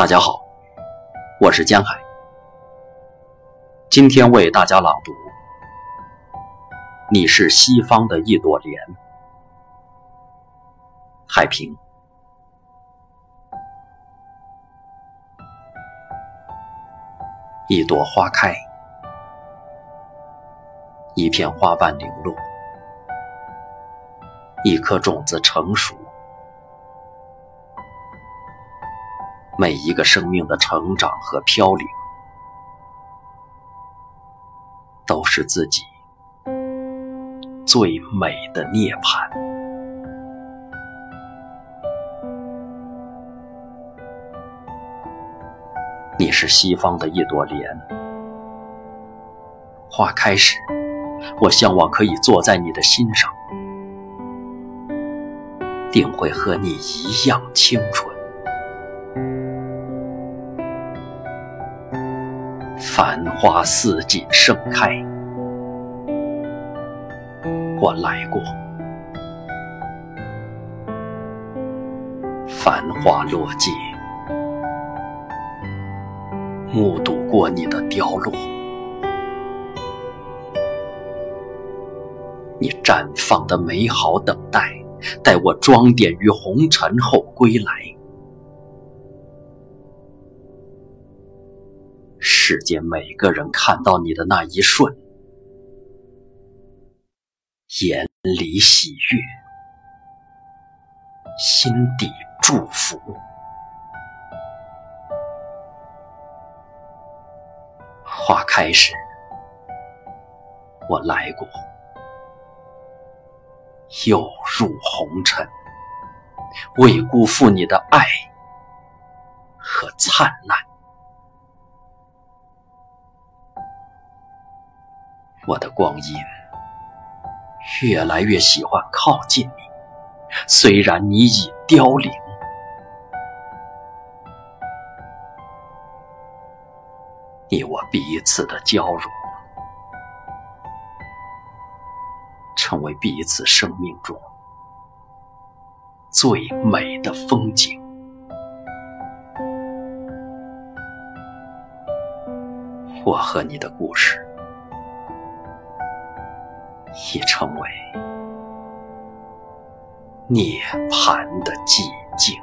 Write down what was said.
大家好，我是江海，今天为大家朗读《你是西方的一朵莲》，海平。一朵花开，一片花瓣零落，一颗种子成熟。每一个生命的成长和飘零，都是自己最美的涅槃。你是西方的一朵莲，花开时，我向往可以坐在你的心上，定会和你一样清纯。繁花似锦盛开，我来过；繁花落尽，目睹过你的凋落。你绽放的美好等待，待我装点于红尘后归来。世间每个人看到你的那一瞬，眼里喜悦，心底祝福。花开时，我来过，又入红尘，未辜负你的爱和灿烂。我的光阴越来越喜欢靠近你，虽然你已凋零。你我彼此的交融，成为彼此生命中最美的风景。我和你的故事。已成为涅槃的寂静。